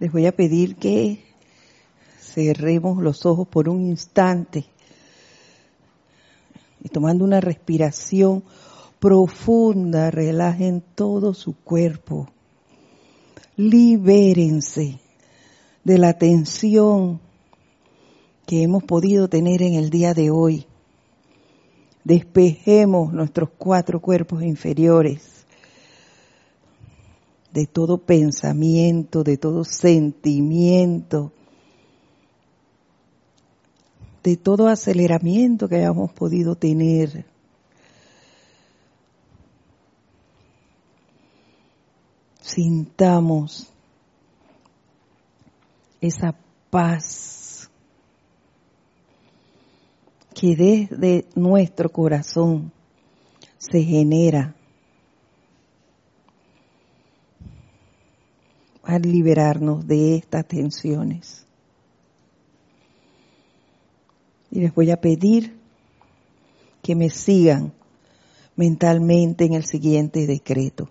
Les voy a pedir que cerremos los ojos por un instante y tomando una respiración profunda, relajen todo su cuerpo. Libérense de la tensión que hemos podido tener en el día de hoy. Despejemos nuestros cuatro cuerpos inferiores de todo pensamiento, de todo sentimiento, de todo aceleramiento que hayamos podido tener. Sintamos esa paz que desde nuestro corazón se genera al liberarnos de estas tensiones. Y les voy a pedir que me sigan mentalmente en el siguiente decreto.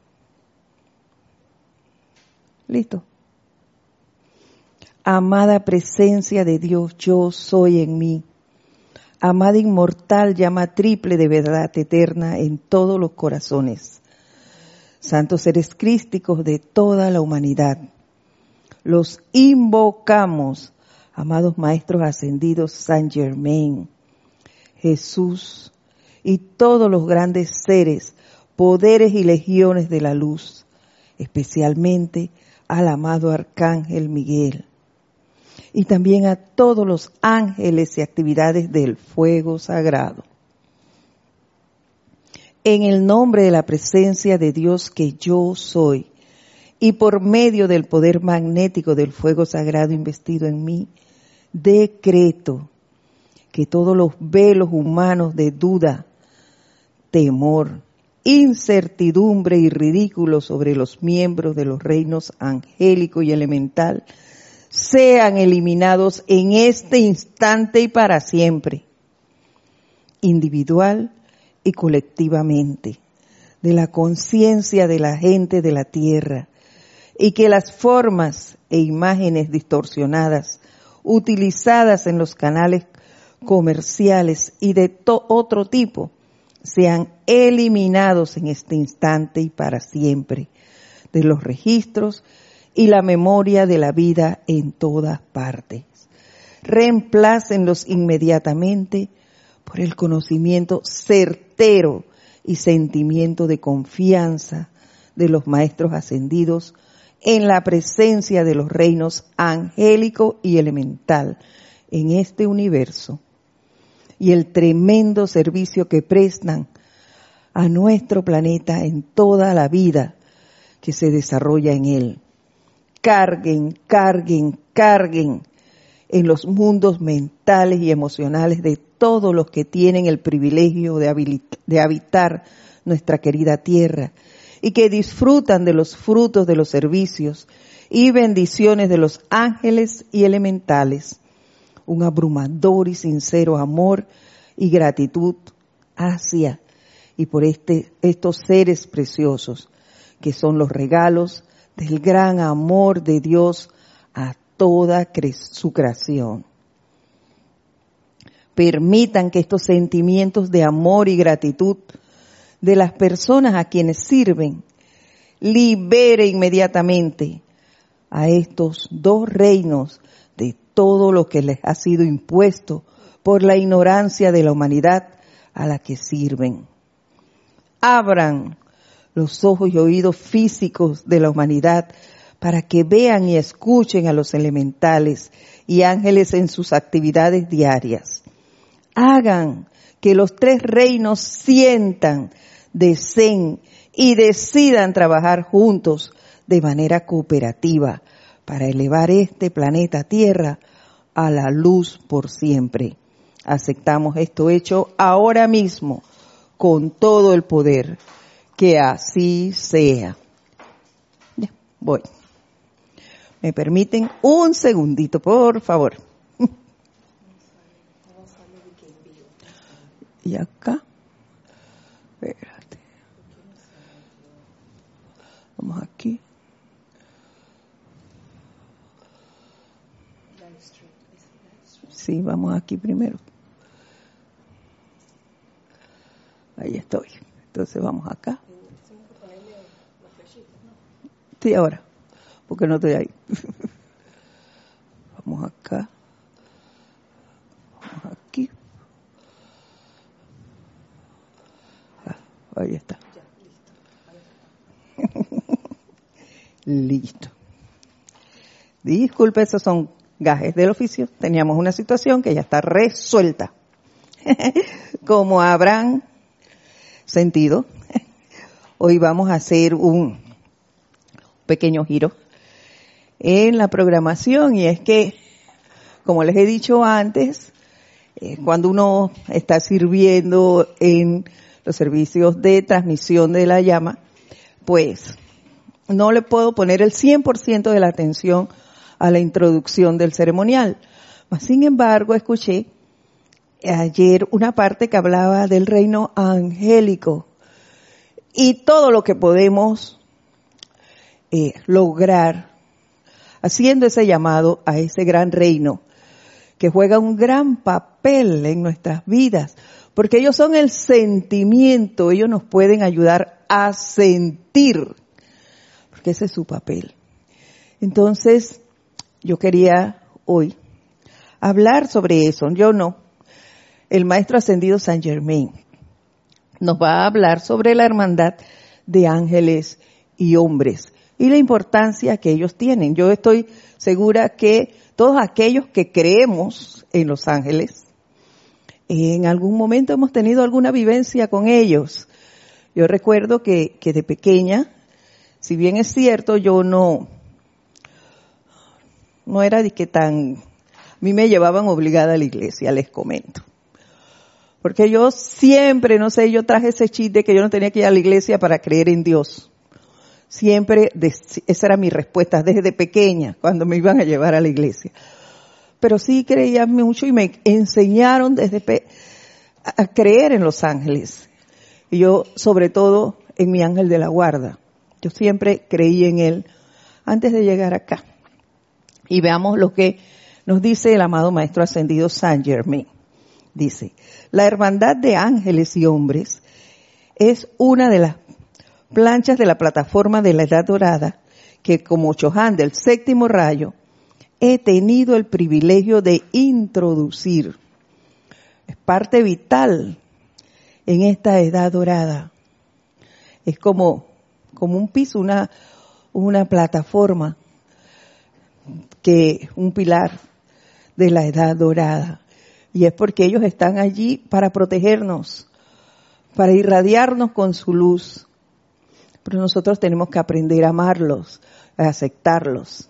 ¿Listo? Amada presencia de Dios, yo soy en mí. Amada inmortal, llama triple de verdad eterna en todos los corazones. Santos seres crísticos de toda la humanidad. Los invocamos, amados maestros ascendidos San Germain, Jesús y todos los grandes seres, poderes y legiones de la luz, especialmente al amado Arcángel Miguel y también a todos los ángeles y actividades del fuego sagrado. En el nombre de la presencia de Dios que yo soy y por medio del poder magnético del fuego sagrado investido en mí, decreto que todos los velos humanos de duda, temor, incertidumbre y ridículo sobre los miembros de los reinos angélico y elemental sean eliminados en este instante y para siempre, individual y colectivamente, de la conciencia de la gente de la tierra, y que las formas e imágenes distorsionadas utilizadas en los canales comerciales y de otro tipo sean eliminados en este instante y para siempre de los registros y la memoria de la vida en todas partes. Reemplácenlos inmediatamente por el conocimiento certero y sentimiento de confianza de los maestros ascendidos en la presencia de los reinos angélico y elemental en este universo y el tremendo servicio que prestan a nuestro planeta en toda la vida que se desarrolla en él. Carguen, carguen, carguen en los mundos mentales y emocionales de todos los que tienen el privilegio de, de habitar nuestra querida tierra y que disfrutan de los frutos de los servicios y bendiciones de los ángeles y elementales. Un abrumador y sincero amor y gratitud hacia y por este, estos seres preciosos que son los regalos del gran amor de Dios a toda su creación. Permitan que estos sentimientos de amor y gratitud de las personas a quienes sirven libere inmediatamente a estos dos reinos de todo lo que les ha sido impuesto por la ignorancia de la humanidad a la que sirven. Abran los ojos y oídos físicos de la humanidad para que vean y escuchen a los elementales y ángeles en sus actividades diarias. Hagan que los tres reinos sientan, deseen y decidan trabajar juntos de manera cooperativa para elevar este planeta Tierra a la luz por siempre. Aceptamos esto hecho ahora mismo con todo el poder que así sea. voy. ¿Me permiten un segundito, por favor? y acá. Espérate. Vamos aquí. Sí, vamos aquí primero. Ahí estoy. Entonces vamos acá. Sí, ahora, porque no estoy ahí. vamos acá. Ahí está. Listo. Disculpe, esos son gajes del oficio. Teníamos una situación que ya está resuelta. Como habrán sentido, hoy vamos a hacer un pequeño giro en la programación y es que, como les he dicho antes, eh, cuando uno está sirviendo en los servicios de transmisión de la llama, pues no le puedo poner el 100% de la atención a la introducción del ceremonial. Sin embargo, escuché ayer una parte que hablaba del reino angélico y todo lo que podemos eh, lograr haciendo ese llamado a ese gran reino que juega un gran papel en nuestras vidas, porque ellos son el sentimiento, ellos nos pueden ayudar a sentir, porque ese es su papel. Entonces, yo quería hoy hablar sobre eso, yo no, el maestro ascendido San Germain nos va a hablar sobre la hermandad de ángeles y hombres y la importancia que ellos tienen. Yo estoy segura que todos aquellos que creemos en los ángeles, en algún momento hemos tenido alguna vivencia con ellos. Yo recuerdo que, que de pequeña, si bien es cierto, yo no, no era de que tan, a mí me llevaban obligada a la iglesia, les comento. Porque yo siempre, no sé, yo traje ese chiste que yo no tenía que ir a la iglesia para creer en Dios. Siempre, esa era mi respuesta desde pequeña, cuando me iban a llevar a la iglesia. Pero sí creía mucho y me enseñaron desde a creer en los ángeles. Y yo, sobre todo, en mi ángel de la guarda. Yo siempre creí en él antes de llegar acá. Y veamos lo que nos dice el amado Maestro Ascendido Saint Germain dice, la hermandad de ángeles y hombres es una de las planchas de la plataforma de la Edad Dorada que como Chohan del séptimo rayo he tenido el privilegio de introducir. Es parte vital en esta Edad Dorada. Es como, como un piso, una, una plataforma que, un pilar de la Edad Dorada. Y es porque ellos están allí para protegernos, para irradiarnos con su luz. Pero nosotros tenemos que aprender a amarlos, a aceptarlos.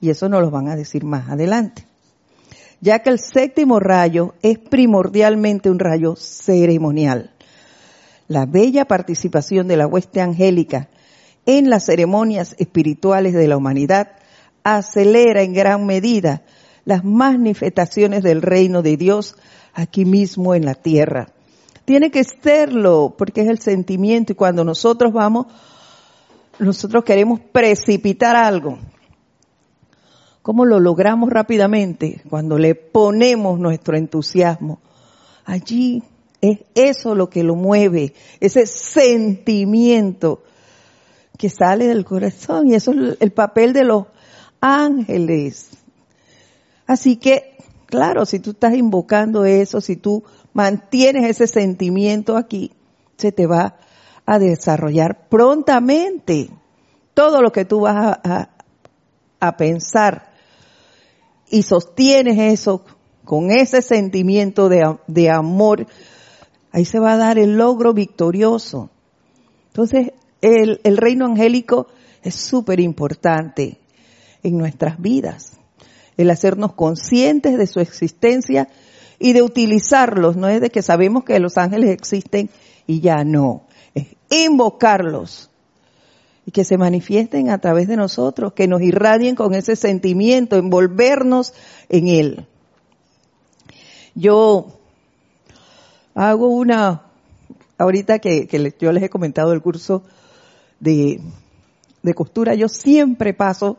Y eso nos lo van a decir más adelante. Ya que el séptimo rayo es primordialmente un rayo ceremonial. La bella participación de la hueste angélica en las ceremonias espirituales de la humanidad acelera en gran medida las manifestaciones del reino de Dios aquí mismo en la tierra. Tiene que serlo porque es el sentimiento y cuando nosotros vamos, nosotros queremos precipitar algo. ¿Cómo lo logramos rápidamente? Cuando le ponemos nuestro entusiasmo. Allí es eso lo que lo mueve, ese sentimiento que sale del corazón y eso es el papel de los ángeles. Así que, claro, si tú estás invocando eso, si tú mantienes ese sentimiento aquí, se te va a desarrollar prontamente todo lo que tú vas a, pensar y sostienes eso con ese sentimiento de, de amor, ahí se va a dar el logro victorioso. Entonces, el, el reino angélico es súper importante en nuestras vidas el hacernos conscientes de su existencia y de utilizarlos. No es de que sabemos que los ángeles existen y ya no. Es invocarlos y que se manifiesten a través de nosotros, que nos irradien con ese sentimiento, envolvernos en él. Yo hago una, ahorita que, yo les he comentado el curso de, de costura, yo siempre paso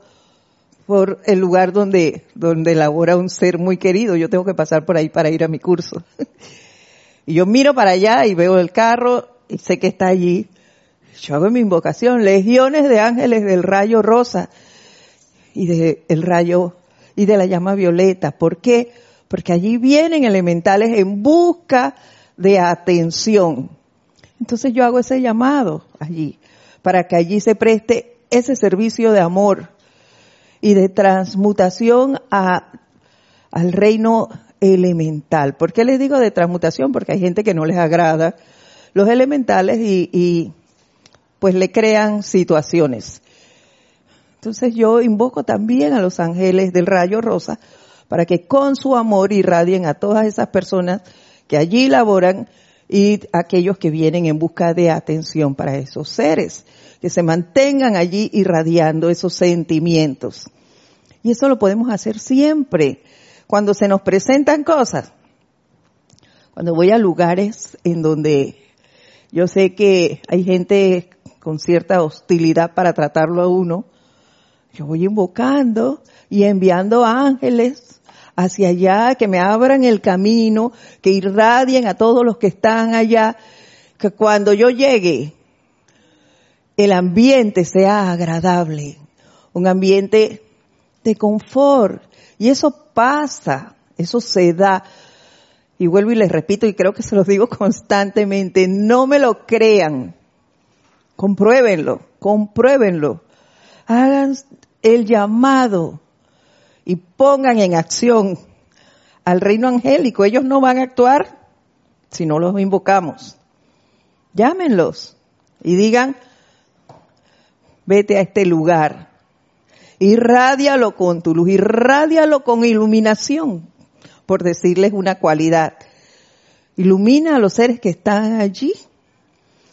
por el lugar donde, donde labora un ser muy querido. Yo tengo que pasar por ahí para ir a mi curso. y yo miro para allá y veo el carro y sé que está allí. Yo hago mi invocación, legiones de ángeles del rayo rosa y de el rayo y de la llama violeta. ¿Por qué? Porque allí vienen elementales en busca de atención. Entonces yo hago ese llamado allí, para que allí se preste ese servicio de amor y de transmutación al reino elemental. ¿Por qué les digo de transmutación? Porque hay gente que no les agrada los elementales y pues le crean situaciones. Entonces yo invoco también a los ángeles del rayo rosa para que con su amor irradien a todas esas personas que allí laboran y aquellos que vienen en busca de atención para esos seres, que se mantengan allí irradiando esos sentimientos. Y eso lo podemos hacer siempre, cuando se nos presentan cosas. Cuando voy a lugares en donde yo sé que hay gente con cierta hostilidad para tratarlo a uno, yo voy invocando y enviando ángeles hacia allá, que me abran el camino, que irradien a todos los que están allá, que cuando yo llegue, el ambiente sea agradable, un ambiente de confort. Y eso pasa, eso se da. Y vuelvo y les repito, y creo que se los digo constantemente, no me lo crean, compruébenlo, compruébenlo. Hagan el llamado y pongan en acción al reino angélico. Ellos no van a actuar si no los invocamos. Llámenlos y digan, vete a este lugar. Irradialo con tu luz, irradialo con iluminación, por decirles una cualidad. Ilumina a los seres que están allí,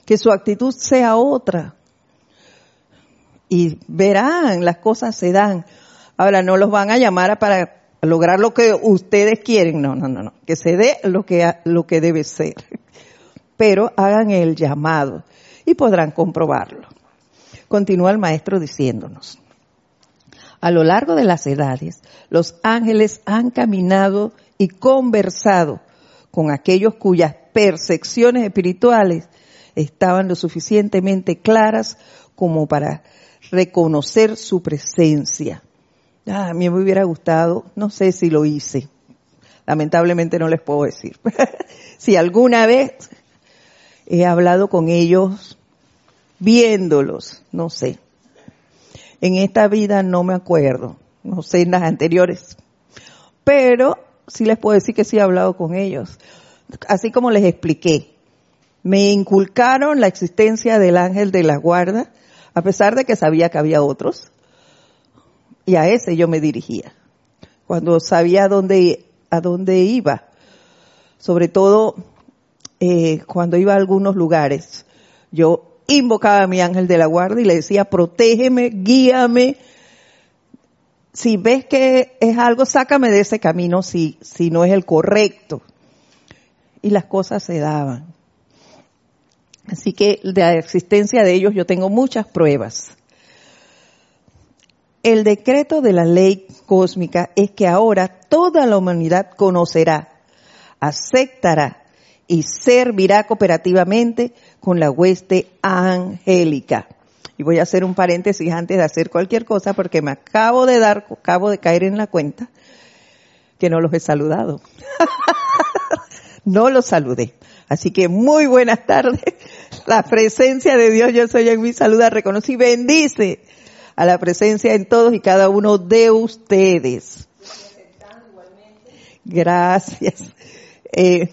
que su actitud sea otra. Y verán, las cosas se dan. Ahora no los van a llamar para lograr lo que ustedes quieren, no, no, no, no, que se dé lo que, lo que debe ser. Pero hagan el llamado y podrán comprobarlo. Continúa el maestro diciéndonos. A lo largo de las edades, los ángeles han caminado y conversado con aquellos cuyas percepciones espirituales estaban lo suficientemente claras como para reconocer su presencia Ah, a mí me hubiera gustado, no sé si lo hice, lamentablemente no les puedo decir. si alguna vez he hablado con ellos viéndolos, no sé. En esta vida no me acuerdo, no sé en las anteriores, pero sí les puedo decir que sí he hablado con ellos. Así como les expliqué, me inculcaron la existencia del ángel de la guarda, a pesar de que sabía que había otros y a ese yo me dirigía. Cuando sabía a dónde, a dónde iba. Sobre todo eh, cuando iba a algunos lugares, yo invocaba a mi ángel de la guardia y le decía, protégeme, guíame. Si ves que es algo, sácame de ese camino si, si no es el correcto. Y las cosas se daban. Así que de la existencia de ellos yo tengo muchas pruebas. El decreto de la ley cósmica es que ahora toda la humanidad conocerá, aceptará y servirá cooperativamente con la hueste angélica. Y voy a hacer un paréntesis antes de hacer cualquier cosa porque me acabo de dar, acabo de caer en la cuenta que no los he saludado. no los saludé. Así que muy buenas tardes. La presencia de Dios, yo soy en mi saluda, reconoce y bendice a la presencia en todos y cada uno de ustedes. Gracias. Eh,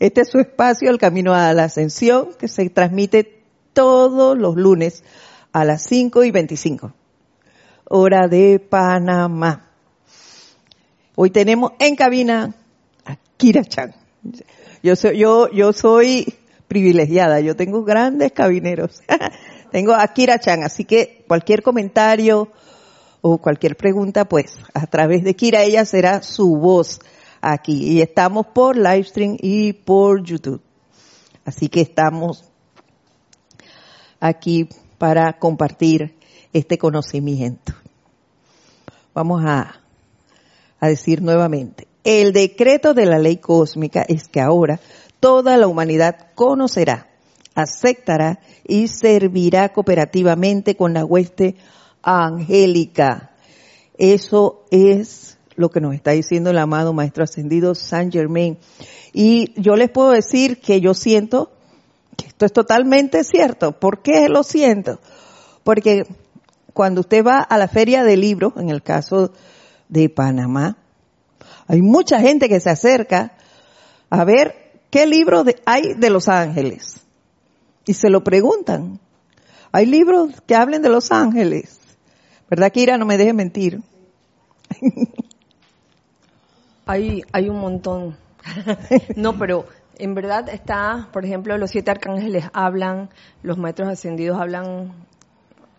este es su espacio, el camino a la ascensión, que se transmite todos los lunes a las 5 y 25, hora de Panamá. Hoy tenemos en cabina a Kira Chan. Yo soy, yo, yo soy privilegiada, yo tengo grandes cabineros. Tengo a Kira Chan, así que cualquier comentario o cualquier pregunta, pues a través de Kira ella será su voz aquí. Y estamos por Livestream y por YouTube. Así que estamos aquí para compartir este conocimiento. Vamos a, a decir nuevamente. El decreto de la ley cósmica es que ahora toda la humanidad conocerá, aceptará y servirá cooperativamente con la hueste angélica. Eso es lo que nos está diciendo el amado Maestro Ascendido Saint Germain. Y yo les puedo decir que yo siento que esto es totalmente cierto. ¿Por qué lo siento? Porque cuando usted va a la feria de libros, en el caso de Panamá, hay mucha gente que se acerca a ver qué libros hay de Los Ángeles. Y se lo preguntan. Hay libros que hablen de Los Ángeles. ¿Verdad, Kira? No me deje mentir. Hay, hay un montón. no, pero en verdad está, por ejemplo, los siete arcángeles hablan, los maestros ascendidos hablan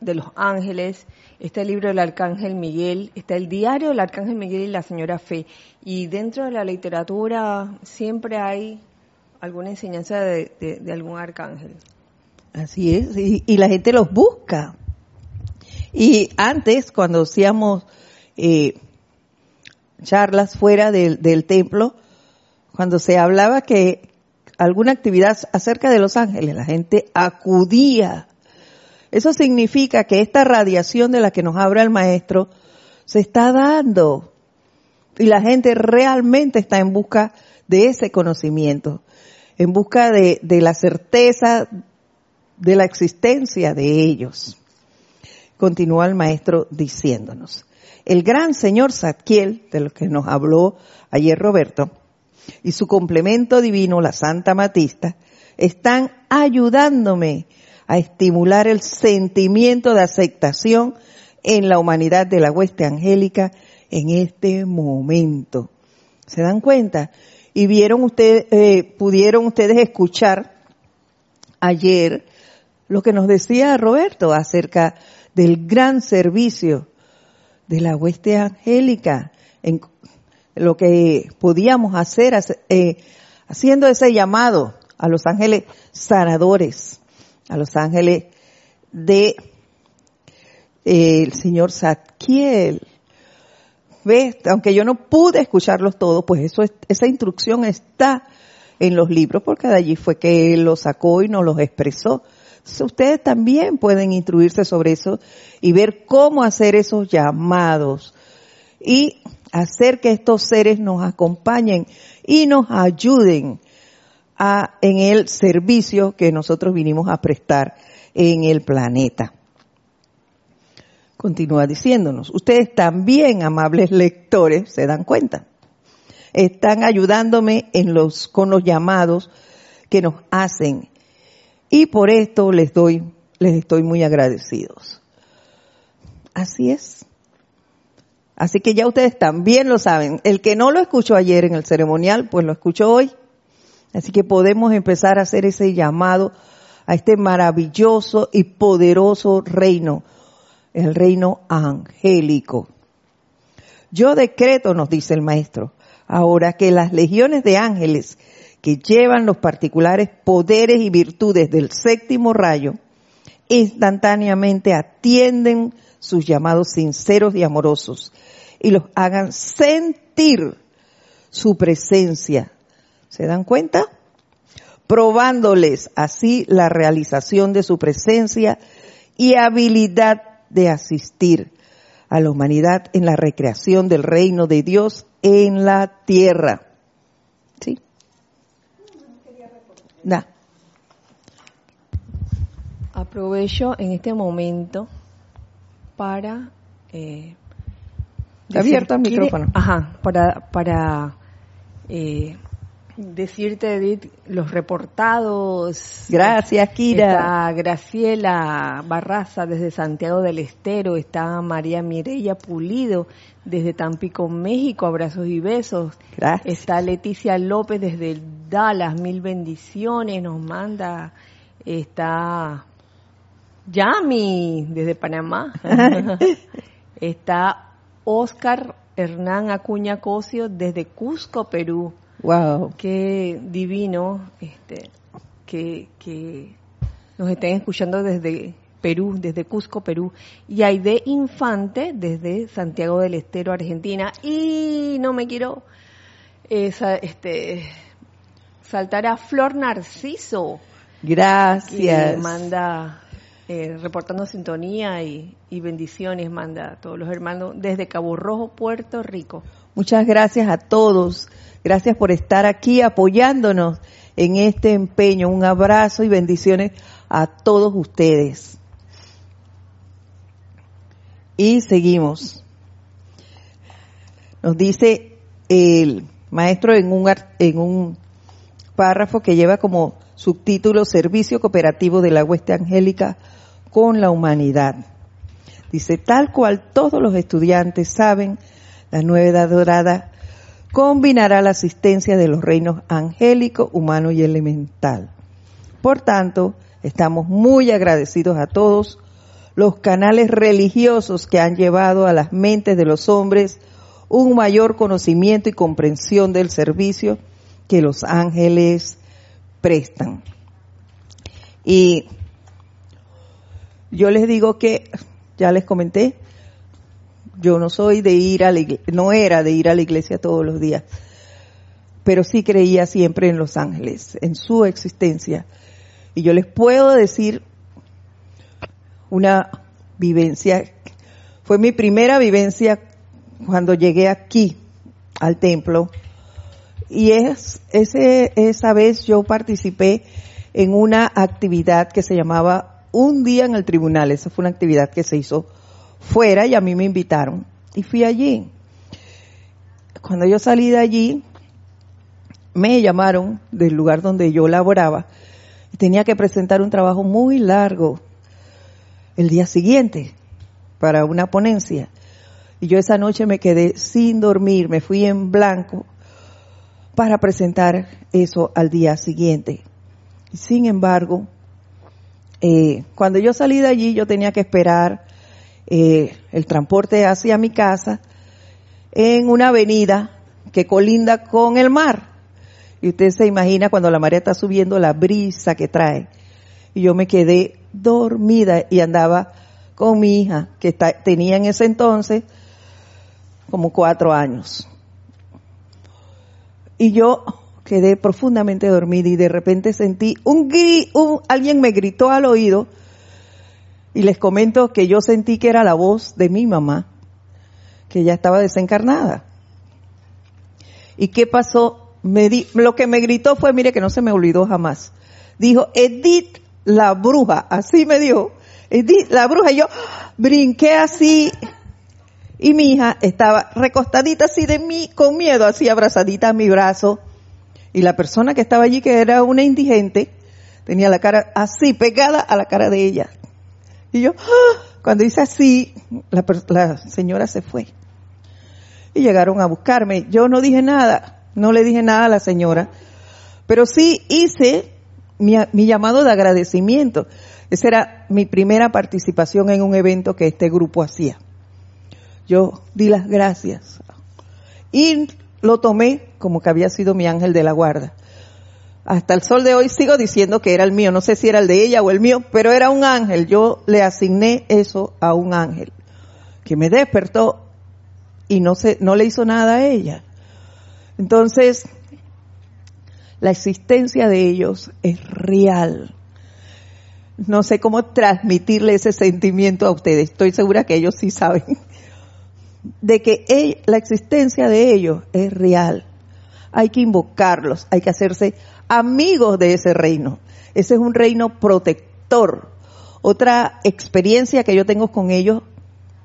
de los ángeles, está el libro del arcángel Miguel, está el diario del arcángel Miguel y la señora Fe. Y dentro de la literatura siempre hay alguna enseñanza de, algún arcángel. Así es, y, la gente los busca. Y antes, cuando hacíamos eh, charlas fuera del, templo, cuando se hablaba que alguna actividad acerca de los ángeles, la gente acudía. Eso significa que esta radiación de la que nos habla el maestro se está dando y la gente realmente está en busca de ese conocimiento, en busca de, de la certeza de la existencia de ellos. Continúa el maestro diciéndonos el gran señor Zadkiel, de lo que nos habló ayer Roberto, y su complemento divino, la Santa Matista, están ayudándome a estimular el sentimiento de aceptación en la humanidad de la hueste angélica en este momento. ¿Se dan cuenta? Y vieron ustedes, eh, pudieron ustedes escuchar ayer lo que nos decía Roberto acerca del gran servicio de la hueste angélica, en lo que podíamos hacer, eh, haciendo ese llamado a los ángeles sanadores, a los ángeles de eh, el señor Zadkiel. Aunque yo no pude escucharlos todos, pues eso esa instrucción está en los libros, porque de allí fue que él los sacó y nos los expresó ustedes también pueden instruirse sobre eso y ver cómo hacer esos llamados y hacer que estos seres nos acompañen y nos ayuden a, en el servicio que nosotros vinimos a prestar en el planeta. Continúa diciéndonos, ustedes también, amables lectores, se dan cuenta, están ayudándome en los, con los llamados que nos hacen y por esto les doy, les estoy muy agradecidos. Así es. Así que ya ustedes también lo saben. El que no lo escuchó ayer en el ceremonial, pues lo escuchó hoy. Así que podemos empezar a hacer ese llamado a este maravilloso y poderoso reino, el reino angélico. Yo decreto, nos dice el maestro, ahora que las legiones de ángeles que llevan los particulares poderes y virtudes del séptimo rayo, instantáneamente atienden sus llamados sinceros y amorosos y los hagan sentir su presencia. ¿Se dan cuenta? Probándoles así la realización de su presencia y habilidad de asistir a la humanidad en la recreación del reino de Dios en la tierra. Da. Aprovecho en este momento para eh, abierto el micrófono. Ajá, para para eh, decirte Edith los reportados. Gracias, Kira. Está Graciela Barraza desde Santiago del Estero, está María Mireya Pulido desde Tampico, México, abrazos y besos. Gracias. Está Leticia López desde Dallas, mil bendiciones, nos manda. Está Yami desde Panamá. está Oscar Hernán Acuña Cosio desde Cusco, Perú. Wow. Qué divino este, que, que nos estén escuchando desde Perú, desde Cusco, Perú, y Aide Infante desde Santiago del Estero, Argentina. Y no me quiero este, saltar a Flor Narciso. Gracias. Que manda eh, reportando sintonía y, y, bendiciones, manda a todos los hermanos desde Cabo Rojo, Puerto Rico. Muchas gracias a todos. Gracias por estar aquí apoyándonos en este empeño. Un abrazo y bendiciones a todos ustedes. Y seguimos. Nos dice el maestro en un, en un párrafo que lleva como subtítulo Servicio Cooperativo de la Hueste Angélica con la Humanidad. Dice, tal cual todos los estudiantes saben, la nueva edad dorada combinará la asistencia de los reinos angélico, humano y elemental. Por tanto, estamos muy agradecidos a todos los canales religiosos que han llevado a las mentes de los hombres un mayor conocimiento y comprensión del servicio que los ángeles prestan. Y yo les digo que, ya les comenté, yo no soy de ir a la iglesia, no era de ir a la iglesia todos los días, pero sí creía siempre en los ángeles, en su existencia. Y yo les puedo decir una vivencia, fue mi primera vivencia cuando llegué aquí al templo. Y es, ese, esa vez yo participé en una actividad que se llamaba Un día en el tribunal. Esa fue una actividad que se hizo fuera y a mí me invitaron. Y fui allí. Cuando yo salí de allí, me llamaron del lugar donde yo laboraba y tenía que presentar un trabajo muy largo el día siguiente para una ponencia. Y yo esa noche me quedé sin dormir, me fui en blanco para presentar eso al día siguiente. Sin embargo, eh, cuando yo salí de allí yo tenía que esperar eh, el transporte hacia mi casa en una avenida que colinda con el mar. Y usted se imagina cuando la marea está subiendo la brisa que trae. Y yo me quedé dormida y andaba con mi hija, que tenía en ese entonces como cuatro años. Y yo quedé profundamente dormida y de repente sentí un grito, alguien me gritó al oído y les comento que yo sentí que era la voz de mi mamá, que ya estaba desencarnada. ¿Y qué pasó? Me di, lo que me gritó fue, mire que no se me olvidó jamás. Dijo, Edith la bruja, así me dijo, Edith la bruja, y yo brinqué así, y mi hija estaba recostadita así de mí, con miedo, así abrazadita a mi brazo, y la persona que estaba allí, que era una indigente, tenía la cara así, pegada a la cara de ella. Y yo, ¡ah! cuando hice así, la, la señora se fue. Y llegaron a buscarme. Yo no dije nada, no le dije nada a la señora, pero sí hice mi, mi, llamado de agradecimiento. Esa era mi primera participación en un evento que este grupo hacía. Yo di las gracias y lo tomé como que había sido mi ángel de la guarda. Hasta el sol de hoy sigo diciendo que era el mío, no sé si era el de ella o el mío, pero era un ángel. Yo le asigné eso a un ángel que me despertó y no se, no le hizo nada a ella. Entonces, la existencia de ellos es real. No sé cómo transmitirle ese sentimiento a ustedes. Estoy segura que ellos sí saben de que la existencia de ellos es real. Hay que invocarlos, hay que hacerse amigos de ese reino. Ese es un reino protector. Otra experiencia que yo tengo con ellos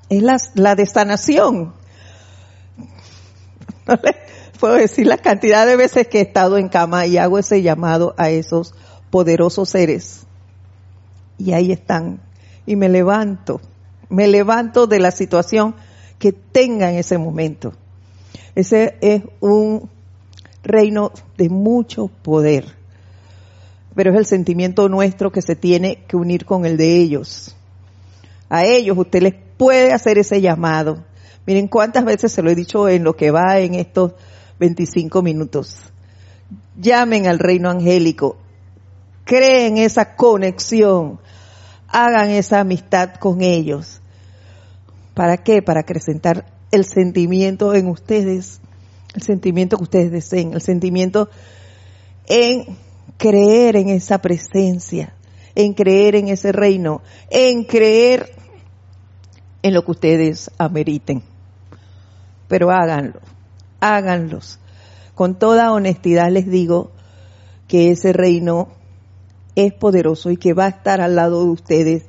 es la, la de sanación. No les puedo decir la cantidad de veces que he estado en cama y hago ese llamado a esos poderosos seres. Y ahí están. Y me levanto. Me levanto de la situación que tenga en ese momento. Ese es un reino de mucho poder, pero es el sentimiento nuestro que se tiene que unir con el de ellos. A ellos usted les puede hacer ese llamado. Miren cuántas veces se lo he dicho en lo que va en estos 25 minutos. Llamen al reino angélico, creen esa conexión, hagan esa amistad con ellos. ¿Para qué? Para acrecentar el sentimiento en ustedes, el sentimiento que ustedes deseen, el sentimiento en creer en esa presencia, en creer en ese reino, en creer en lo que ustedes ameriten. Pero háganlo, háganlos. Con toda honestidad les digo que ese reino es poderoso y que va a estar al lado de ustedes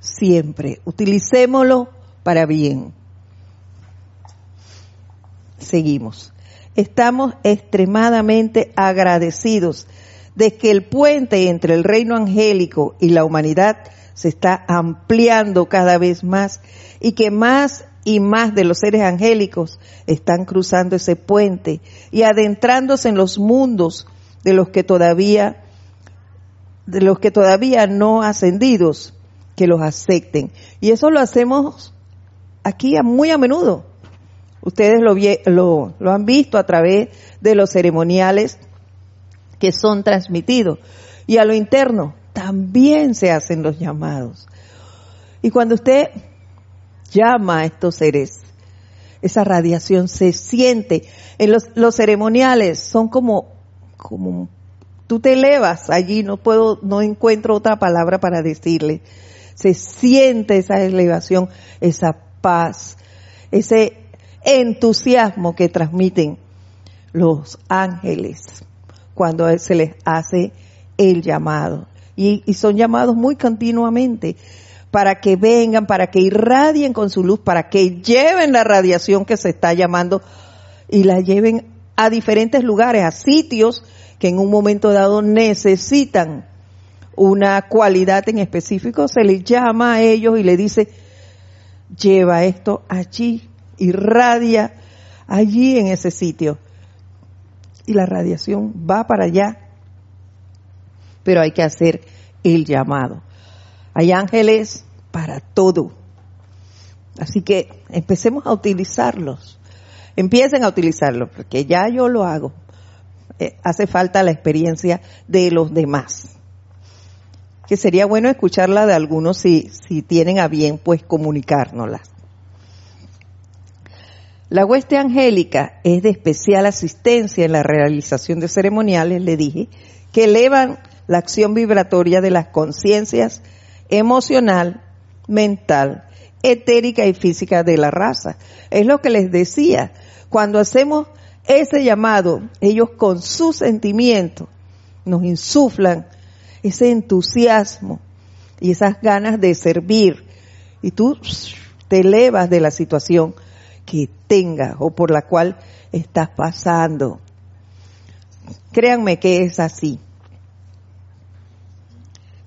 siempre. Utilicémoslo para bien. Seguimos. Estamos extremadamente agradecidos de que el puente entre el reino angélico y la humanidad se está ampliando cada vez más y que más y más de los seres angélicos están cruzando ese puente y adentrándose en los mundos de los que todavía de los que todavía no ascendidos que los acepten. Y eso lo hacemos aquí muy a menudo. Ustedes lo, lo, lo han visto a través de los ceremoniales que son transmitidos. Y a lo interno también se hacen los llamados. Y cuando usted llama a estos seres, esa radiación se siente. En los, los ceremoniales son como, como, tú te elevas allí, no puedo, no encuentro otra palabra para decirle. Se siente esa elevación, esa paz, ese entusiasmo que transmiten los ángeles cuando se les hace el llamado. Y, son llamados muy continuamente para que vengan, para que irradien con su luz, para que lleven la radiación que se está llamando y la lleven a diferentes lugares, a sitios que en un momento dado necesitan una cualidad en específico, se les llama a ellos y le dice, lleva esto allí, irradia allí en ese sitio. Y la radiación va para allá, pero hay que hacer el llamado. Hay ángeles para todo. Así que empecemos a utilizarlos. Empiecen a utilizarlos, porque ya yo lo hago. Eh, hace falta la experiencia de los demás. Que sería bueno escucharla de algunos si, si tienen a bien, pues comunicárnosla. La hueste angélica es de especial asistencia en la realización de ceremoniales, le dije, que elevan la acción vibratoria de las conciencias emocional, mental, etérica y física de la raza. Es lo que les decía. Cuando hacemos ese llamado, ellos con su sentimiento nos insuflan ese entusiasmo y esas ganas de servir. Y tú te elevas de la situación que tengas o por la cual estás pasando. Créanme que es así.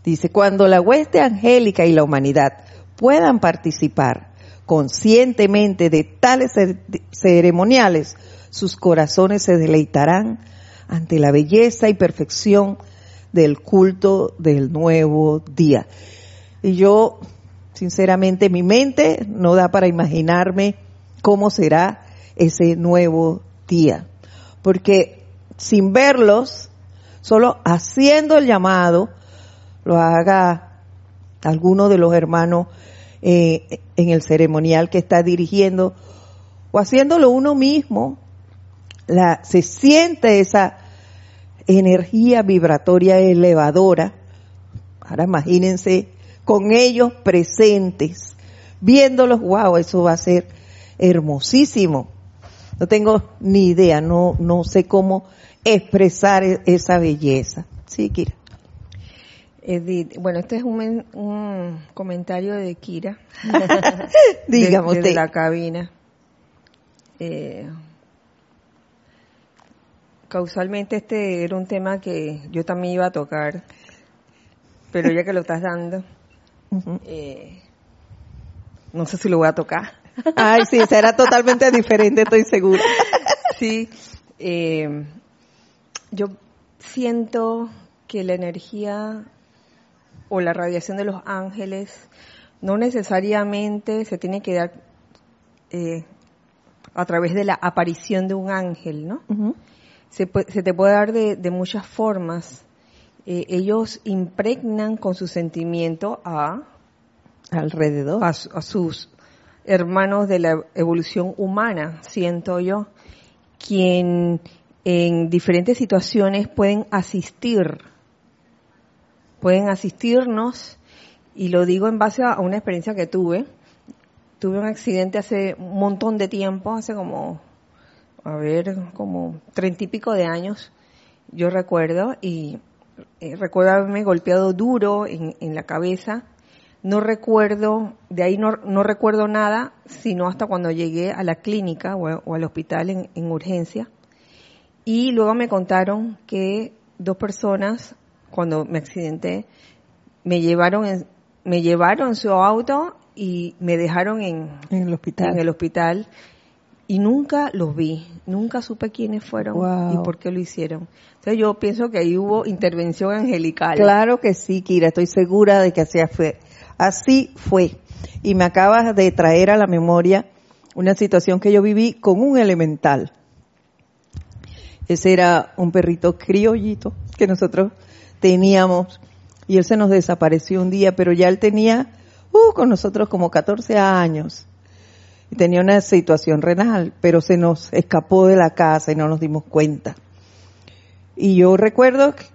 Dice, cuando la hueste angélica y la humanidad puedan participar conscientemente de tales ceremoniales, sus corazones se deleitarán ante la belleza y perfección del culto del nuevo día. Y yo, sinceramente, mi mente no da para imaginarme cómo será ese nuevo día. Porque sin verlos, solo haciendo el llamado, lo haga alguno de los hermanos eh, en el ceremonial que está dirigiendo o haciéndolo uno mismo, la, se siente esa energía vibratoria elevadora. Ahora imagínense con ellos presentes, viéndolos, wow, eso va a ser hermosísimo. No tengo ni idea, no, no sé cómo expresar e-, esa belleza. Sí, Kira. Edith, bueno, este es un, un comentario de Kira. Digamos, de, la cabina. Eh, causalmente este era un tema que yo también iba a tocar, pero ya que lo estás dando, eh, no sé si lo voy a tocar. Ay, sí, será totalmente diferente, estoy segura. sí, eh, yo siento que la energía o la radiación de los ángeles no necesariamente se tiene que dar eh, a través de la aparición de un ángel, ¿no? se, te puede dar de, muchas formas. Eh, ellos impregnan con su sentimiento a alrededor. a, a sus hermanos de la evolución humana, siento yo, quien en diferentes situaciones pueden asistir, pueden asistirnos, y lo digo en base a una experiencia que tuve. Tuve un accidente hace un montón de tiempo, hace como, a ver, como treinta y pico de años, yo recuerdo, y eh, recuerdo haberme golpeado duro en, en la cabeza no recuerdo, de ahí no, no, recuerdo nada, sino hasta cuando llegué a la clínica o, al hospital en, en, urgencia. Y luego me contaron que dos personas, cuando me accidenté, me llevaron en, me llevaron en su auto y me dejaron en, en el hospital. En el hospital y nunca los vi, nunca supe quiénes fueron Wow. y por qué lo hicieron. Entonces yo pienso que ahí hubo intervención angelical. Claro que sí, Kira, estoy segura de que así fue. Así fue. Y me acabas de traer a la memoria una situación que yo viví con un elemental. Ese era un perrito criollito que nosotros teníamos y él se nos desapareció un día, pero ya él tenía uh, con nosotros como 14 años y tenía una situación renal, pero se nos escapó de la casa y no nos dimos cuenta. Y yo recuerdo que,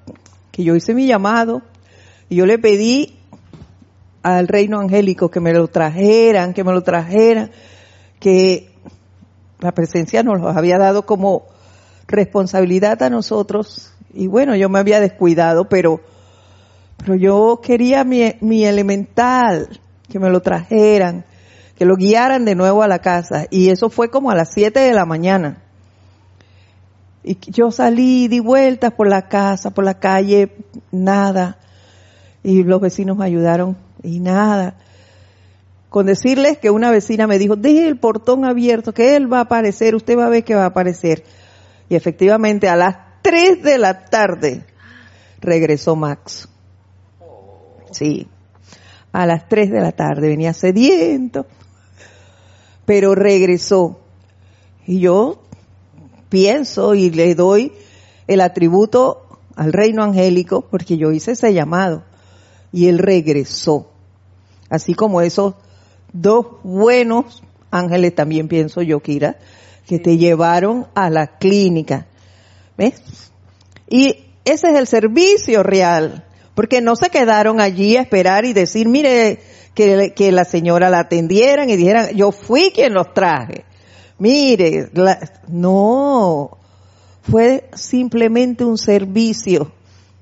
que yo hice mi llamado y yo le pedí al reino angélico que me lo trajeran, que me lo trajeran, que la presencia nos lo había dado como responsabilidad a nosotros y bueno, yo me había descuidado, pero pero yo quería mi, mi elemental, que me lo trajeran, que lo guiaran de nuevo a la casa y eso fue como a las 7 de la mañana. Y yo salí, di vueltas por la casa, por la calle, nada. Y los vecinos me ayudaron y nada. Con decirles que una vecina me dijo, deje el portón abierto, que él va a aparecer, usted va a ver que va a aparecer. Y efectivamente a las 3 de la tarde regresó Max. Sí, a las 3 de la tarde venía sediento, pero regresó. Y yo pienso y le doy el atributo al reino angélico porque yo hice ese llamado y él regresó. Así como esos dos buenos ángeles también pienso yo, Kira, que te llevaron a la clínica. ¿Ves? Y ese es el servicio real, porque no se quedaron allí a esperar y decir, mire, que, que la señora la atendieran y dijeran, yo fui quien los traje. Mire, la, no, fue simplemente un servicio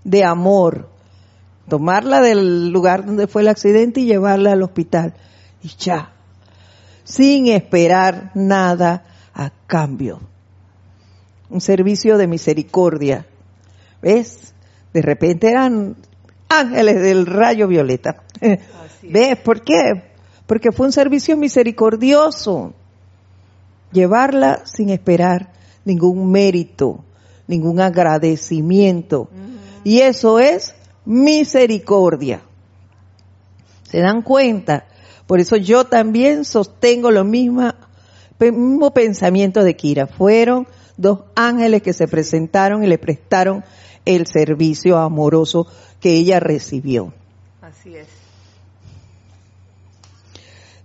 de amor. Tomarla del lugar donde fue el accidente y llevarla al hospital. Y ya, sin esperar nada a cambio. Un servicio de misericordia. ¿Ves? De repente eran ángeles del rayo violeta. ¿Ves? ¿Por qué? Porque fue un servicio misericordioso. Llevarla sin esperar ningún mérito, ningún agradecimiento. Uh -huh. Y eso es misericordia. ¿Se dan cuenta? Por eso yo también sostengo lo mismo, mismo pensamiento de Kira. Fueron dos ángeles que se presentaron y le prestaron el servicio amoroso que ella recibió. Así es.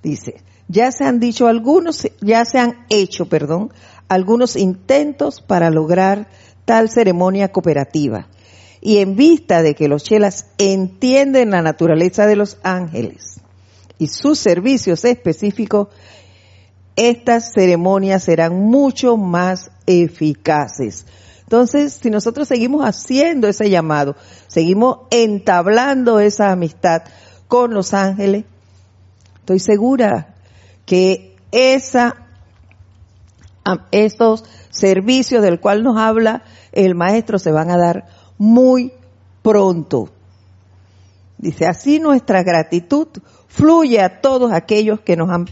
Dice, ya se han dicho algunos, ya se han hecho, perdón, algunos intentos para lograr tal ceremonia cooperativa. Y en vista de que los chelas entienden la naturaleza de los ángeles y sus servicios específicos, estas ceremonias serán mucho más eficaces. Entonces, si nosotros seguimos haciendo ese llamado, seguimos entablando esa amistad con los ángeles, estoy segura que esa, estos servicios del cual nos habla el maestro se van a dar muy pronto. Dice, así nuestra gratitud fluye a todos aquellos que nos han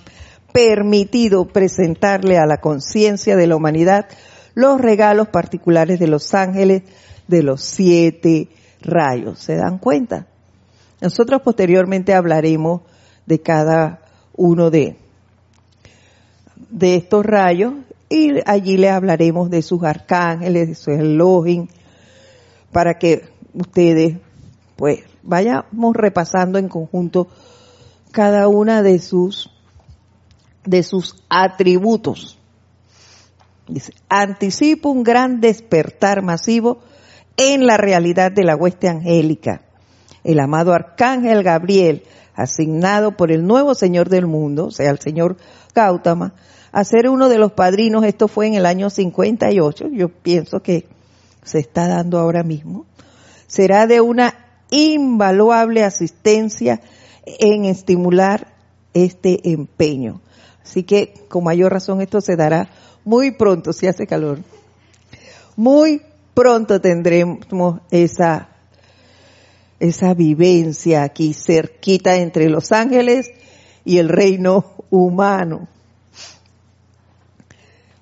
permitido presentarle a la conciencia de la humanidad los regalos particulares de los ángeles de los siete rayos. ¿Se dan cuenta? Nosotros posteriormente hablaremos de cada uno de, de estos rayos y allí le hablaremos de sus arcángeles, de sus Elohim, para que ustedes pues vayamos repasando en conjunto cada una de sus de sus atributos. Dice, anticipa un gran despertar masivo en la realidad de la hueste angélica. El amado arcángel Gabriel, asignado por el nuevo Señor del mundo, o sea, el Señor Gautama, a ser uno de los padrinos, esto fue en el año 58, yo pienso que se está dando ahora mismo, será de una invaluable asistencia en estimular este empeño. Así que con mayor razón esto se dará muy pronto, si hace calor. Muy pronto tendremos esa, esa vivencia aquí cerquita entre los ángeles y el reino humano.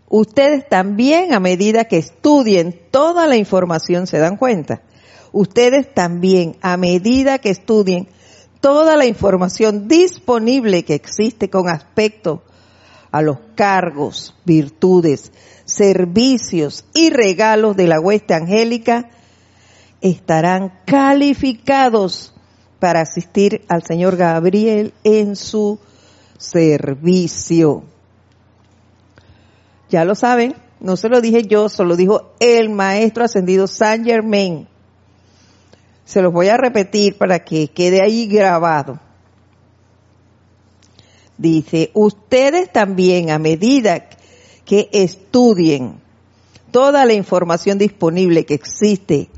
Ustedes también a medida que estudien toda la información se dan cuenta. Ustedes también a medida que estudien toda la información disponible que existe con aspecto a los cargos, virtudes, servicios y regalos de la hueste angélica, estarán calificados para asistir al Señor Gabriel en su servicio. Ya lo saben, no se lo dije yo, solo dijo el maestro ascendido Saint Germain. Se los voy a repetir para que quede ahí grabado. Dice, ustedes también a medida que estudien toda la información disponible que existe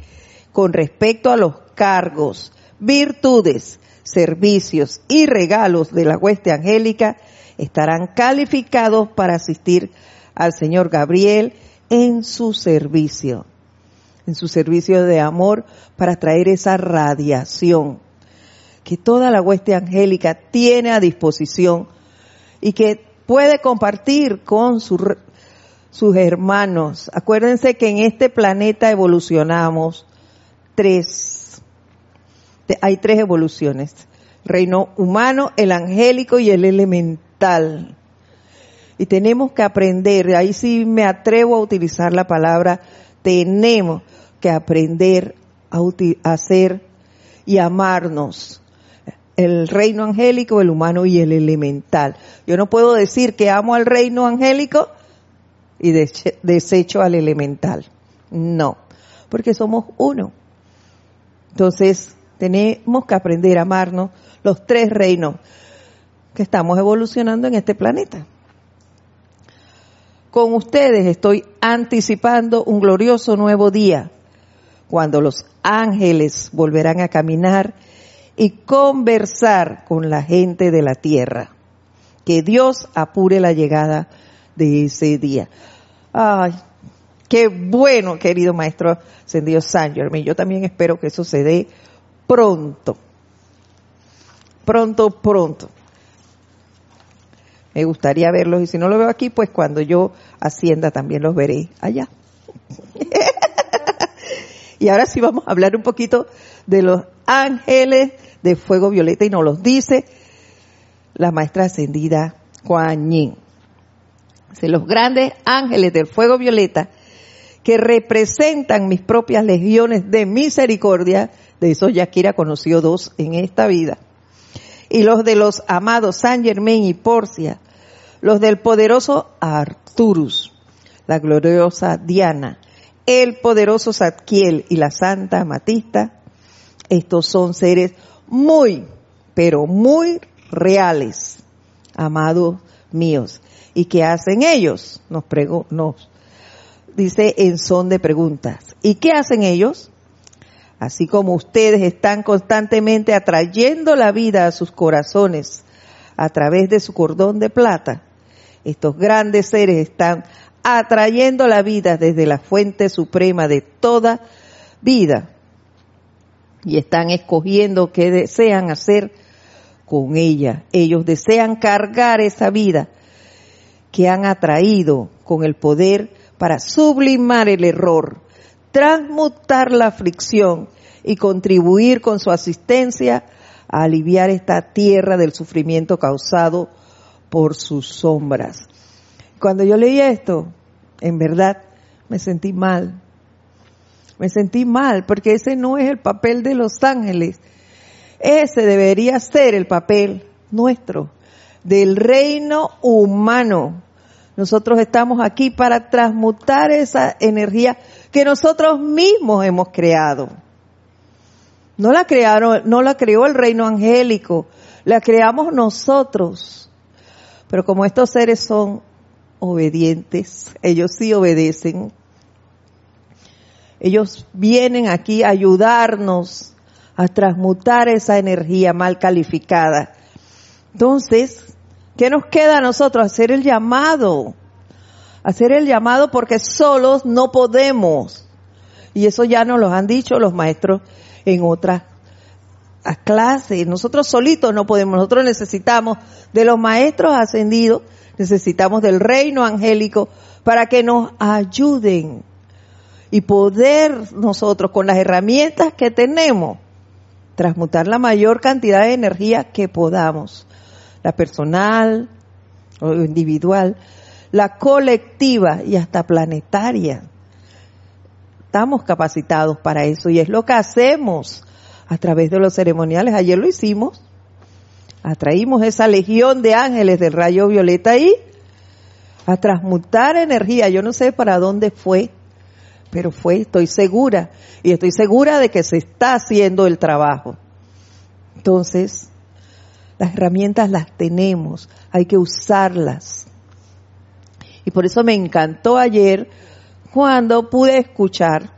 con respecto a los cargos, virtudes, servicios y regalos de la hueste angélica, estarán calificados para asistir al Señor Gabriel en su servicio, en su servicio de amor para traer esa radiación que toda la hueste angélica tiene a disposición y que puede compartir con sus hermanos. Acuérdense que en este planeta evolucionamos tres, hay tres evoluciones, reino humano, el angélico y el elemental. Y tenemos que aprender, ahí sí me atrevo a utilizar la palabra, tenemos que aprender a, hacer y amarnos. El reino angélico, el humano y el elemental. Yo no puedo decir que amo al reino angélico y desecho al elemental. No, porque somos uno. Entonces, tenemos que aprender a amarnos los tres reinos que estamos evolucionando en este planeta. Con ustedes estoy anticipando un glorioso nuevo día, cuando los ángeles volverán a caminar y conversar con la gente de la tierra. Que Dios apure la llegada de ese día. Ay, qué bueno, querido maestro Sendido San Germain. Yo también espero que eso se dé pronto. Pronto, pronto. Me gustaría verlos y si no lo veo aquí, pues cuando yo ascienda también los veré allá. y ahora sí vamos a hablar un poquito de los ángeles de fuego violeta y nos los dice la maestra ascendida Kuan Yin. los grandes ángeles del fuego violeta que representan mis propias legiones de misericordia, de esos Yakira conoció dos en esta vida, y los de los amados San Germain y Porcia, los del poderoso Arturus, la gloriosa Diana, el poderoso Zadkiel y la Santa Matista, estos son seres muy, pero muy reales, amados míos. ¿Y qué hacen ellos? Nos, prego, nos dice en son de preguntas. ¿Y qué hacen ellos? Así como ustedes están constantemente atrayendo la vida a sus corazones a través de su cordón de plata, estos grandes seres están atrayendo la vida desde la fuente suprema de toda vida y están escogiendo qué desean hacer con ella. Ellos desean cargar esa vida que han atraído con el poder para sublimar el error, transmutar la aflicción y contribuir con su asistencia a aliviar esta tierra del sufrimiento causado por sus sombras. Cuando yo leí esto, en verdad me sentí mal. Me sentí mal porque ese no es el papel de los ángeles. Ese debería ser el papel nuestro, del reino humano. Nosotros estamos aquí para transmutar esa energía que nosotros mismos hemos creado. No la crearon, no la creó el reino angélico, la creamos nosotros. Pero como estos seres son obedientes, ellos sí obedecen. Ellos vienen aquí a ayudarnos a transmutar esa energía mal calificada. Entonces, ¿qué nos queda a nosotros? Hacer el llamado. Hacer el llamado porque solos no podemos. Y eso ya nos lo han dicho los maestros en otras clases. Nosotros solitos no podemos. Nosotros necesitamos de los maestros ascendidos, necesitamos del reino angélico para que nos ayuden y poder nosotros con las herramientas que tenemos transmutar la mayor cantidad de energía que podamos, la personal o individual, la colectiva y hasta planetaria. Estamos capacitados para eso y es lo que hacemos a través de los ceremoniales. Ayer lo hicimos. Atraímos esa legión de ángeles del rayo violeta ahí a transmutar energía. Yo no sé para dónde fue, pero fue, estoy segura, y estoy segura de que se está haciendo el trabajo. Entonces, las herramientas las tenemos, hay que usarlas. Y por eso me encantó ayer cuando pude escuchar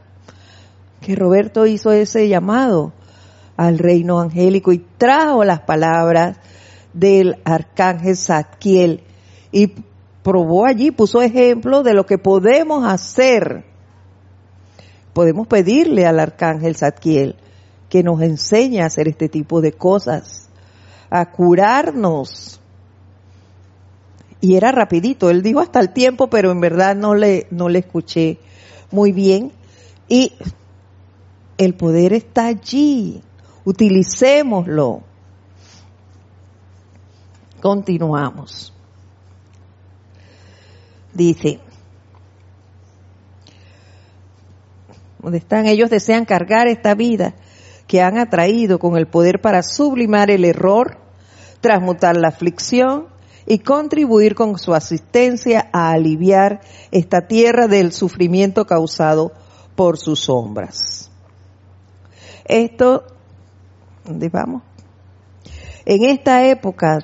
que Roberto hizo ese llamado al reino angélico y trajo las palabras del arcángel Zadkiel y probó allí, puso ejemplo de lo que podemos hacer podemos pedirle al arcángel Zadkiel que nos enseñe a hacer este tipo de cosas, a curarnos. Y era rapidito, él dijo hasta el tiempo, pero en verdad no le, no le escuché muy bien. Y el poder está allí, utilicémoslo. Continuamos. Dice, donde están, ellos desean cargar esta vida que han atraído con el poder para sublimar el error, transmutar la aflicción y contribuir con su asistencia a aliviar esta tierra del sufrimiento causado por sus sombras. Esto, ¿dónde vamos? En esta época,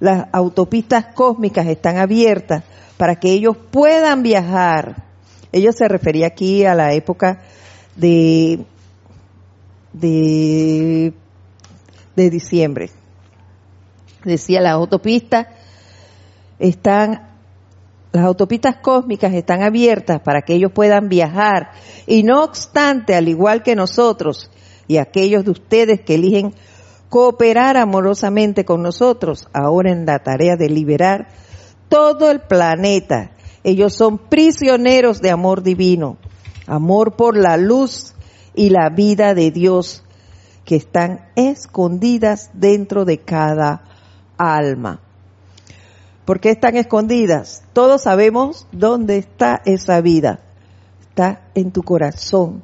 las autopistas cósmicas están abiertas para que ellos puedan viajar ella se refería aquí a la época de, de, de diciembre. Decía, las autopistas están las autopistas cósmicas están abiertas para que ellos puedan viajar. Y no obstante, al igual que nosotros y aquellos de ustedes que eligen cooperar amorosamente con nosotros ahora en la tarea de liberar todo el planeta ellos son prisioneros de amor divino, amor por la luz y la vida de Dios que están escondidas dentro de cada alma. ¿Por qué están escondidas? Todos sabemos dónde está esa vida. Está en tu corazón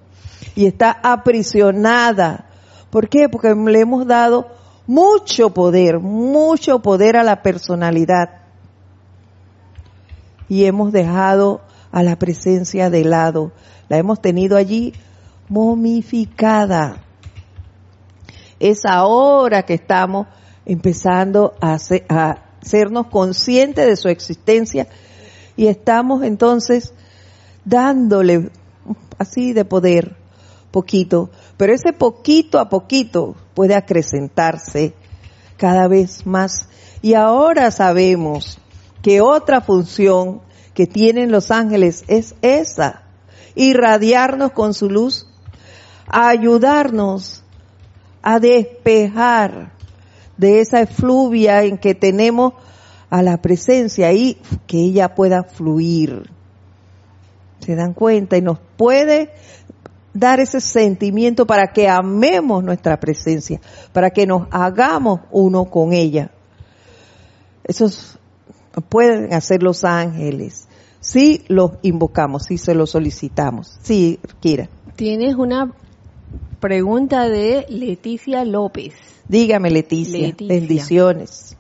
y está aprisionada. ¿Por qué? Porque le hemos dado mucho poder, mucho poder a la personalidad y hemos dejado a la presencia de lado. La hemos tenido allí momificada. Es ahora que estamos empezando a, hacernos conscientes de su existencia y estamos entonces dándole así de poder, poquito, pero ese poquito a poquito puede acrecentarse cada vez más. Y ahora sabemos que otra función que tienen los ángeles es esa, irradiarnos con su luz, ayudarnos a despejar de esa efluvia en que tenemos a la presencia y que ella pueda fluir. ¿Se dan cuenta? Y nos puede dar ese sentimiento para que amemos nuestra presencia, para que nos hagamos uno con ella. Eso es pueden hacer los ángeles. Si los invocamos, si se los solicitamos. Sí, Kira. Tienes una Pregunta de Leticia López. Dígame, Leticia. Leticia. Bendiciones.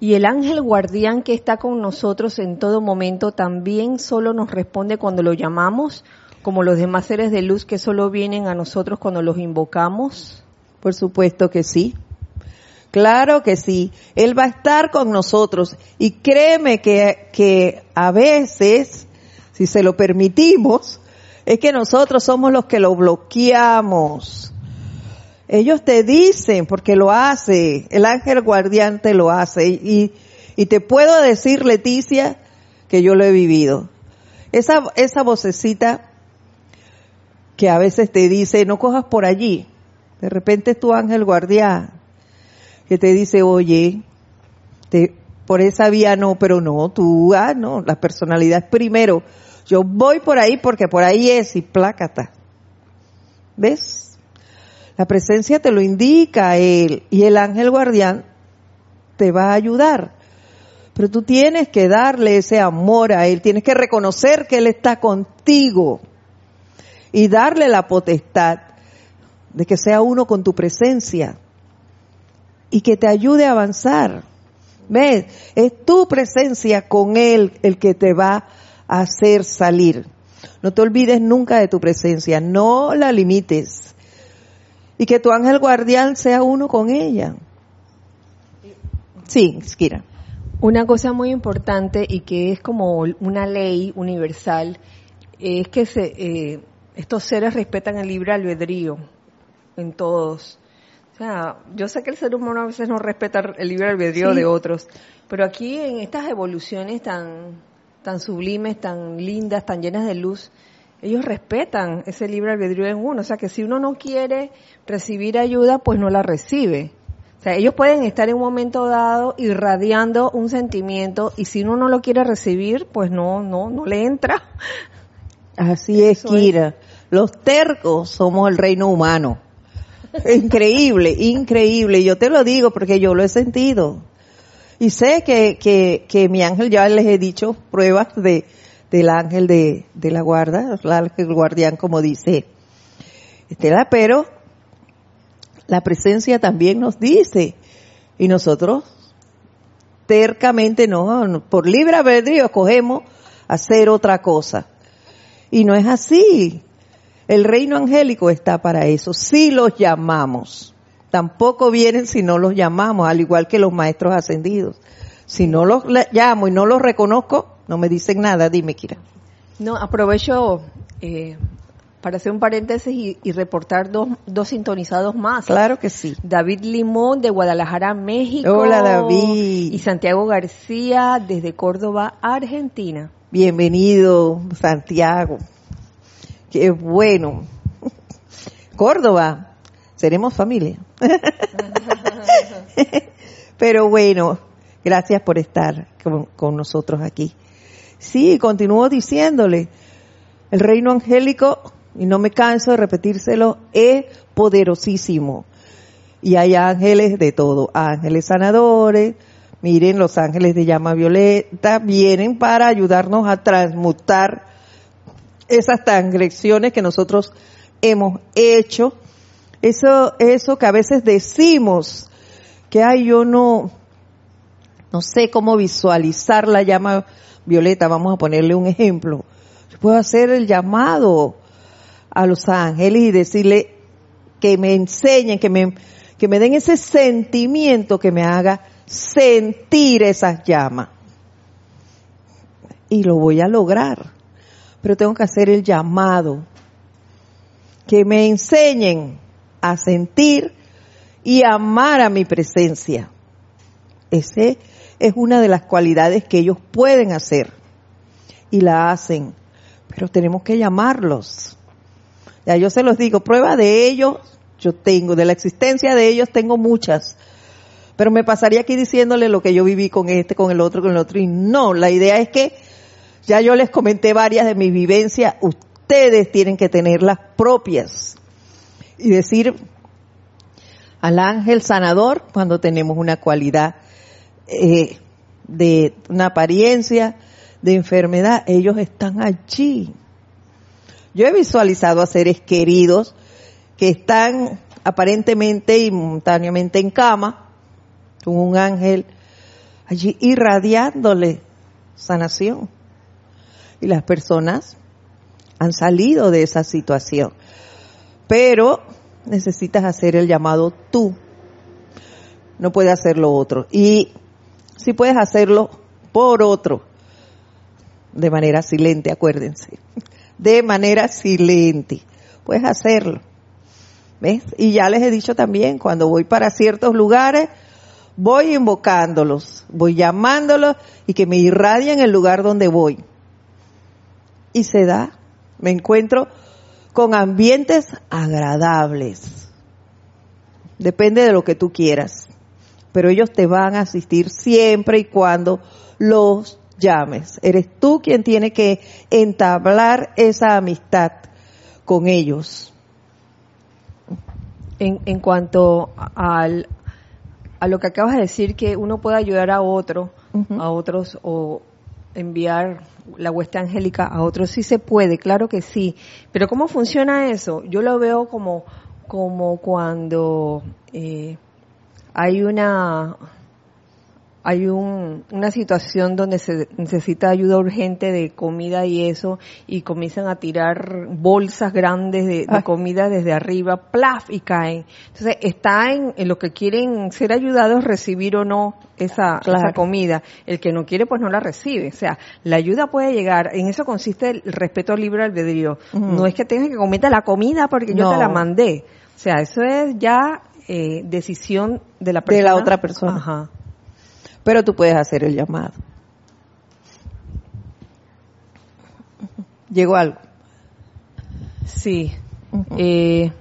Y el ángel guardián que está con nosotros en todo momento también solo nos responde cuando lo llamamos, como los demás seres de luz que solo vienen a nosotros cuando los invocamos. Por supuesto que sí. Claro que sí. Él va a estar con nosotros. Y créeme que, que a veces, si se lo permitimos, es que nosotros somos los que lo bloqueamos. Ellos te dicen, porque lo hace, el ángel guardián te lo hace. Y, y te puedo decir, Leticia, que yo lo he vivido. Esa, esa vocecita que a veces te dice, no cojas por allí. De repente es tu ángel guardián que te dice, oye, te, por esa vía no, pero no, tú, ah, no, la personalidad es primero. Yo voy por ahí porque por ahí es y plácata. ¿Ves? La presencia te lo indica él y el ángel guardián te va a ayudar. Pero tú tienes que darle ese amor a él, tienes que reconocer que él está contigo y darle la potestad de que sea uno con tu presencia y que te ayude a avanzar. ¿Ves? Es tu presencia con Él el que te va a hacer salir. No te olvides nunca de tu presencia, no la limites. Y que tu ángel guardián sea uno con ella. Sí, Skira. Una cosa muy importante y que es como una ley universal es que se, eh, estos seres respetan el libre albedrío en todos. O sea, yo sé que el ser humano a veces no respeta el libre albedrío Sí. de otros, pero aquí en estas evoluciones tan, tan sublimes, tan lindas, tan llenas de luz, ellos respetan ese libre albedrío en uno. O sea, que si uno no quiere recibir ayuda, pues no la recibe. O sea, ellos pueden estar en un momento dado irradiando un sentimiento y si uno no lo quiere recibir, pues no, no, no le entra. Así es, Eso es. Kira. Los tercos somos el reino humano. Increíble, increíble. Yo te lo digo porque yo lo he sentido. Y sé que, que, que mi ángel, ya les he dicho pruebas de, del ángel de, de la guarda, el ángel guardián, como dice Estela, pero la presencia también nos dice, y nosotros tercamente no, por libre albedrío escogemos hacer otra cosa. Y no es así. El reino angélico está para eso. Si los llamamos. Tampoco vienen si no los llamamos, al igual que los maestros ascendidos. Si no los la- llamo y no los reconozco, no me dicen nada. Dime, Kira. No, aprovecho eh, para hacer un paréntesis y, y reportar dos, dos sintonizados más. Claro que sí. David Limón de Guadalajara, México. Hola, David. Y Santiago García desde Córdoba, Argentina. Bienvenido, Santiago. Qué bueno. Córdoba, seremos familia. Pero bueno, gracias por estar con, con nosotros aquí. Sí, continúo diciéndole, el reino angélico, y no me canso de repetírselo, es poderosísimo. Y hay ángeles de todo, ángeles sanadores, miren, los ángeles de llama violeta vienen para ayudarnos a transmutar esas transgresiones que nosotros hemos hecho. Eso, eso que a veces decimos que ay, yo no, no sé cómo visualizar la llama violeta, vamos a ponerle un ejemplo. Yo puedo hacer el llamado a los ángeles y decirle que me enseñen, que me, que me den ese sentimiento que me haga sentir esas llamas. Y lo voy a lograr. Pero tengo que hacer el llamado. Que me enseñen a sentir y amar a mi presencia. Ese es una de las cualidades que ellos pueden hacer. Y la hacen. Pero tenemos que llamarlos. Ya yo se los digo, prueba de ellos yo tengo, de la existencia de ellos tengo muchas. Pero me pasaría aquí diciéndole lo que yo viví con este, con el otro, con el otro. Y no, la idea es que ya yo les comenté varias de mis vivencias, ustedes tienen que tener las propias. Y decir al ángel sanador cuando tenemos una cualidad eh, de una apariencia de enfermedad, ellos están allí. Yo he visualizado a seres queridos que están aparentemente y momentáneamente en cama, con un ángel allí irradiándole sanación. Y las personas han salido de esa situación. Pero necesitas hacer el llamado tú. No puedes hacerlo otro. Y si puedes hacerlo por otro, de manera silente, acuérdense. De manera silente. Puedes hacerlo. ¿Ves? Y ya les he dicho también, cuando voy para ciertos lugares, voy invocándolos, voy llamándolos y que me irradien el lugar donde voy. Y se da. Me encuentro con ambientes agradables. Depende de lo que tú quieras. Pero ellos te van a asistir siempre y cuando los llames. Eres tú quien tiene que entablar esa amistad con ellos. En, en cuanto al, a lo que acabas de decir, que uno puede ayudar a otro, a otros, o enviar la hueste angélica a otros, sí se puede, claro que sí. Pero ¿cómo funciona eso? Yo lo veo como, como cuando eh, hay una hay un, una situación donde se necesita ayuda urgente de comida y eso, y comienzan a tirar bolsas grandes de, comida desde arriba, plaf, y caen. Entonces, está en, lo que quieren ser ayudados, recibir o no esa, esa comida. El que no quiere, pues no la recibe. O sea, la ayuda puede llegar, en eso consiste el respeto al libre albedrío. No es que tengas que comerte la comida porque yo te la mandé. O sea, eso es ya eh, decisión de la persona. De la otra persona. Ajá pero tú puedes hacer el llamado. ¿Llegó algo? Sí. eh,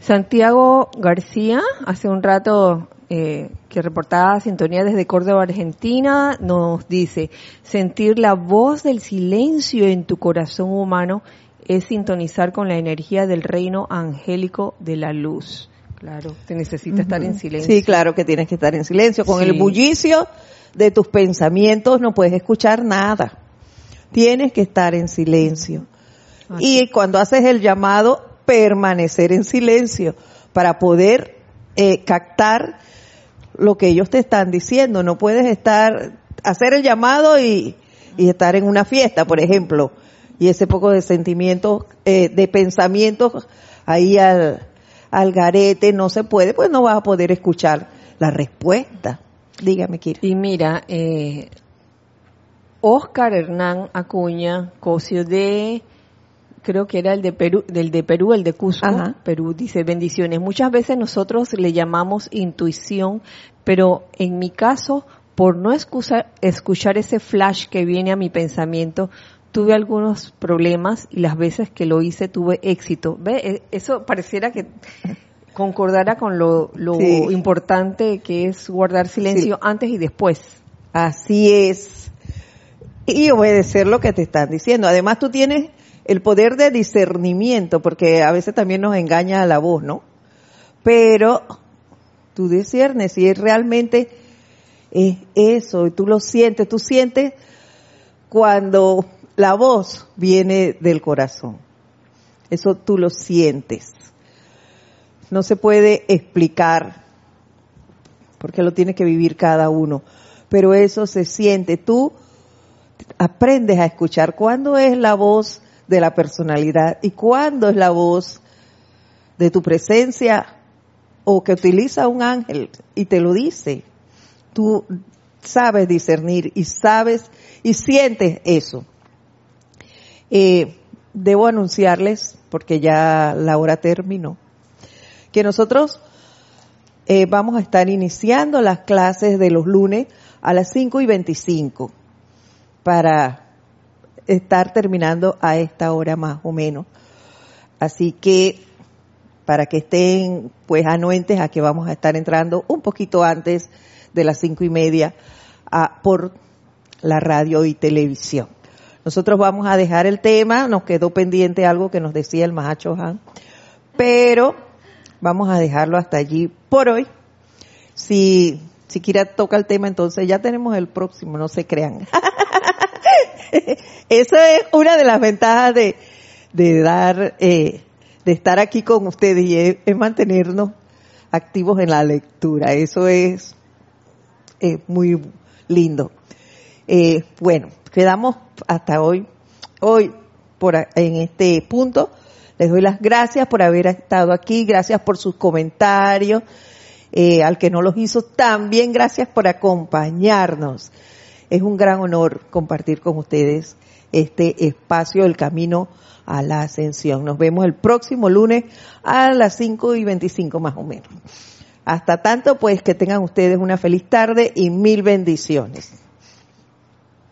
Santiago García, hace un rato eh, que reportaba Sintonía desde Córdoba, Argentina, nos dice, sentir la voz del silencio en tu corazón humano es sintonizar con la energía del reino angélico de la luz. Claro, te necesita estar en silencio. Sí, claro que tienes que estar en silencio. Con el bullicio de tus pensamientos no puedes escuchar nada. Tienes que estar en silencio. Y cuando haces el llamado, permanecer en silencio para poder eh, captar lo que ellos te están diciendo. No puedes estar, hacer el llamado y, y estar en una fiesta, por ejemplo, y ese poco de sentimientos, eh, de pensamientos ahí al, al garete, no se puede, pues no vas a poder escuchar la respuesta. Dígame, Kira. Y mira, eh, Oscar Hernán Acuña, Cosio de, creo que era el de Perú, del de Perú, el de Cusco, Perú, dice bendiciones. Muchas veces nosotros le llamamos intuición, pero en mi caso, por no escuchar ese flash que viene a mi pensamiento, tuve algunos problemas y las veces que lo hice tuve éxito. ¿Ve? E, eso pareciera que concordara con lo, importante que es guardar silencio antes y después. Así es. Y obedecer lo que te están diciendo. Además tú tienes el poder de discernimiento, porque a veces también nos engaña la voz, ¿no? Pero tú discernes si es realmente es eso, y tú lo sientes, tú sientes cuando la voz viene del corazón. Eso tú lo sientes. No se puede explicar porque lo tiene que vivir cada uno. Pero eso se siente. Tú aprendes a escuchar cuándo es la voz de la personalidad y cuándo es la voz de tu presencia o que utiliza un ángel y te lo dice. Tú sabes discernir y sabes y sientes eso. Eh, debo anunciarles, porque ya la hora terminó, que nosotros eh, vamos a estar iniciando las clases de los lunes a las 5 y 25 para estar terminando a esta hora más o menos. Así que para que estén pues anuentes a que vamos a estar entrando un poquito antes de las cinco y media a, por la radio y televisión. Nosotros vamos a dejar el tema, nos quedó pendiente algo que nos decía el Mahacho Han, pero vamos a dejarlo hasta allí por hoy. Si, si quiera toca el tema, entonces ya tenemos el próximo, no se crean. Eso es una de las ventajas de, de dar, eh, de estar aquí con ustedes y es, mantenernos activos en la lectura. Eso es, muy lindo. Eh, bueno, quedamos hasta hoy, hoy por en este punto. Les doy las gracias por haber estado aquí, gracias por sus comentarios. Eh, al que no los hizo, también gracias por acompañarnos. Es un gran honor compartir con ustedes este espacio del camino a la ascensión. Nos vemos el próximo lunes a las 5 y 25 más o menos. Hasta tanto, pues que tengan ustedes una feliz tarde y mil bendiciones.